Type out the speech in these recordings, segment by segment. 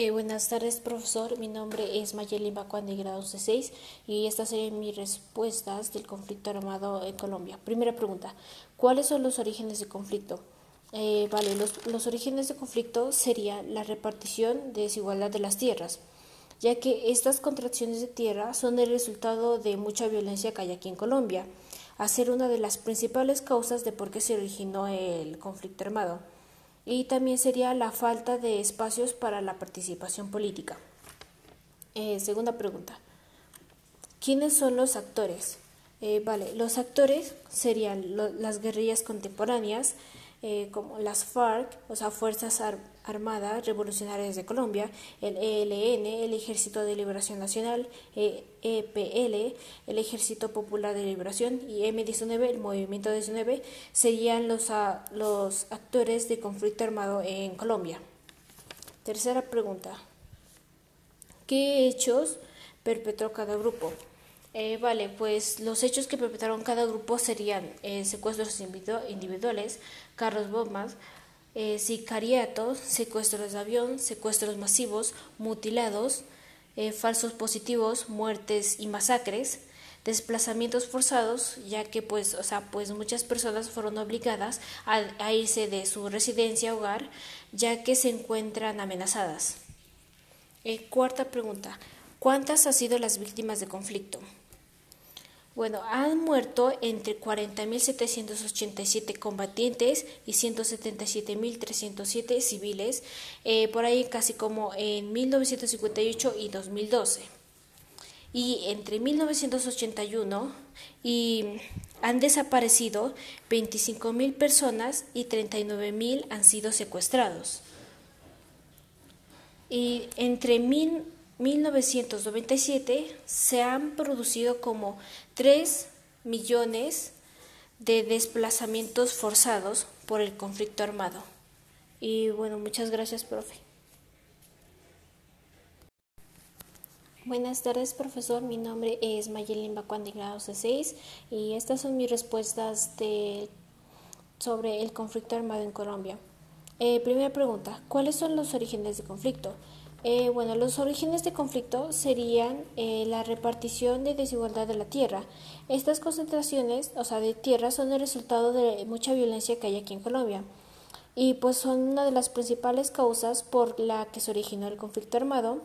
Eh, buenas tardes, profesor. Mi nombre es Mayeli Bacuan de grado C6 y estas serían mis respuestas del conflicto armado en Colombia. Primera pregunta, ¿cuáles son los orígenes del conflicto? Eh, vale, los, los orígenes del conflicto serían la repartición de desigualdad de las tierras, ya que estas contracciones de tierra son el resultado de mucha violencia que hay aquí en Colombia, a ser una de las principales causas de por qué se originó el conflicto armado y también sería la falta de espacios para la participación política. Eh, segunda pregunta. ¿Quiénes son los actores? Eh, vale, los actores serían las guerrillas contemporáneas, eh, como las FARC, o sea, Fuerzas Armadas Revolucionarias de Colombia, el ELN, el Ejército de Liberación Nacional, EPL, el Ejército Popular de Liberación y M19, el Movimiento 19, serían los, los actores de conflicto armado en Colombia. Tercera pregunta. ¿Qué hechos perpetró cada grupo? Eh, vale, pues los hechos que perpetraron cada grupo serían eh, secuestros individuales, carros bombas, eh, sicariatos, secuestros de avión, secuestros masivos, mutilados, falsos positivos, muertes y masacres, desplazamientos forzados, ya que pues, o sea, pues muchas personas fueron obligadas a, irse de su residencia hogar, ya que se encuentran amenazadas. cuarta pregunta. ¿Cuántas han sido las víctimas de conflicto? Bueno, han muerto entre 40.787 combatientes y 177.307 civiles, eh, por ahí casi como en 1958 y 2012. Y entre 1981 y han desaparecido 25.000 personas y 39.000 han sido secuestrados. Y entre mil 1997 se han producido como 3 millones de desplazamientos forzados por el conflicto armado. Y bueno, muchas gracias, profe. Buenas tardes, profesor. Mi nombre es Mayelin Bacuan de grado C6 y estas son mis respuestas de, sobre el conflicto armado en Colombia. Eh, primera pregunta, ¿cuáles son los orígenes del conflicto? Eh, bueno, los orígenes de conflicto serían eh, la repartición de desigualdad de la tierra. Estas concentraciones, o sea, de tierra, son el resultado de mucha violencia que hay aquí en Colombia y pues son una de las principales causas por la que se originó el conflicto armado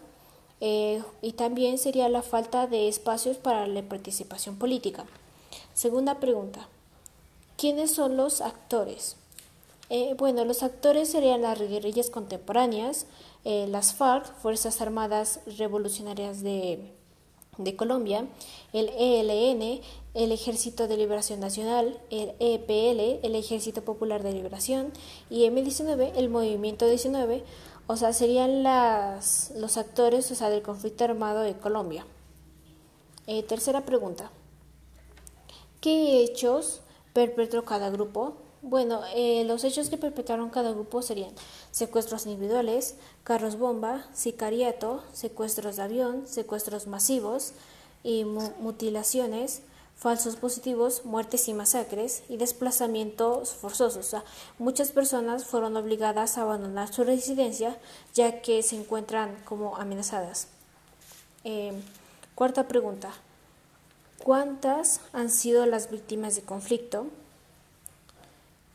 eh, y también sería la falta de espacios para la participación política. Segunda pregunta, ¿quiénes son los actores? Bueno, los actores serían las guerrillas contemporáneas, eh, las FARC, Fuerzas Armadas Revolucionarias de, de Colombia, el ELN, el Ejército de Liberación Nacional, el EPL, el Ejército Popular de Liberación, y M19, el Movimiento 19, o sea, serían las, los actores o sea, del conflicto armado de Colombia. Eh, tercera pregunta. ¿Qué hechos perpetró cada grupo? Bueno, eh, los hechos que perpetraron cada grupo serían secuestros individuales, carros bomba, sicariato, secuestros de avión, secuestros masivos y mutilaciones, falsos positivos, muertes y masacres y desplazamientos forzosos. O sea, muchas personas fueron obligadas a abandonar su residencia ya que se encuentran como amenazadas. Eh, cuarta pregunta. ¿Cuántas han sido las víctimas de conflicto?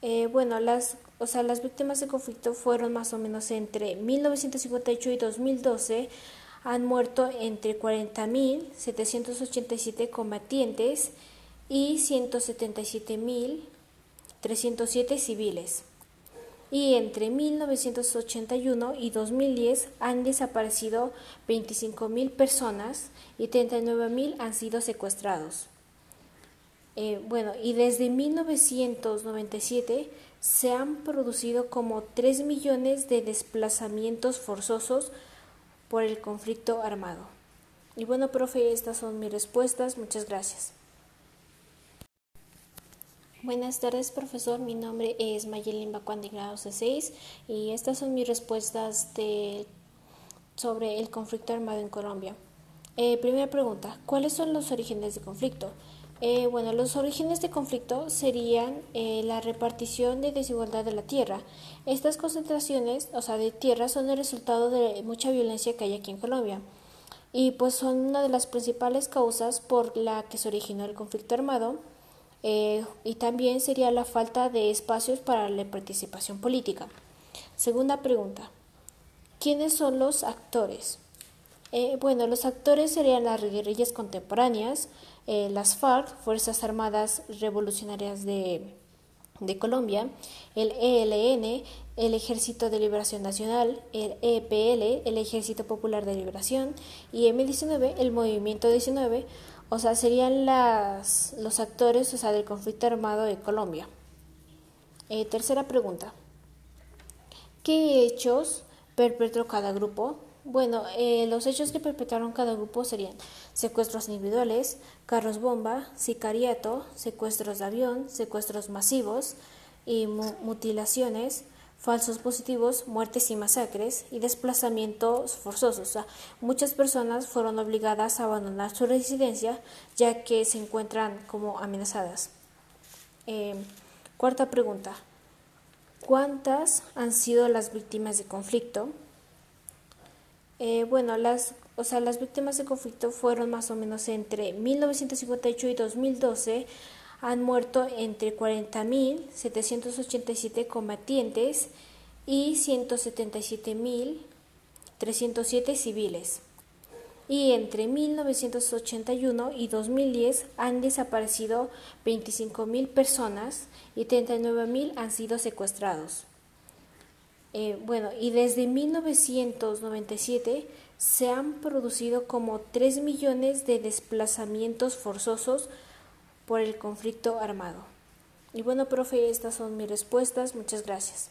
Eh, bueno, las, o sea, las víctimas de conflicto fueron más o menos entre 1958 y 2012. Han muerto entre 40.787 combatientes y 177.307 civiles. Y entre 1981 y 2010 han desaparecido 25.000 personas y 39.000 han sido secuestrados. Eh, bueno, y desde 1997 se han producido como 3 millones de desplazamientos forzosos por el conflicto armado. Y bueno, profe, estas son mis respuestas. Muchas gracias. Buenas tardes, profesor. Mi nombre es Mayelin Bacuan de grado C6 y estas son mis respuestas de, sobre el conflicto armado en Colombia. Eh, primera pregunta, ¿cuáles son los orígenes del conflicto? Eh, bueno, los orígenes de conflicto serían eh, la repartición de desigualdad de la tierra. Estas concentraciones, o sea, de tierra, son el resultado de mucha violencia que hay aquí en Colombia y pues son una de las principales causas por la que se originó el conflicto armado eh, y también sería la falta de espacios para la participación política. Segunda pregunta, ¿quiénes son los actores? Bueno, los actores serían las guerrillas contemporáneas, eh, las FARC, Fuerzas Armadas Revolucionarias de, Colombia, el ELN, el Ejército de Liberación Nacional, el EPL, el Ejército Popular de Liberación, y M19, el Movimiento 19, o sea, serían las, los actores o sea, del conflicto armado de Colombia. Eh, tercera pregunta. ¿Qué hechos perpetró cada grupo? Bueno, eh, los hechos que perpetraron cada grupo serían secuestros individuales, carros bomba, sicariato, secuestros de avión, secuestros masivos y mutilaciones, falsos positivos, muertes y masacres y desplazamientos forzosos. O sea, muchas personas fueron obligadas a abandonar su residencia ya que se encuentran como amenazadas. Eh, cuarta pregunta. ¿Cuántas han sido las víctimas de conflicto? Eh, bueno, las, o sea, las víctimas de conflicto fueron más o menos entre 1958 y 2012. Han muerto entre 40.787 combatientes y 177.307 civiles. Y entre 1981 y 2010 han desaparecido 25.000 personas y 39.000 han sido secuestrados. Eh, bueno, y desde 1997 se han producido como 3 millones de desplazamientos forzosos por el conflicto armado. Y bueno, profe, estas son mis respuestas. Muchas gracias.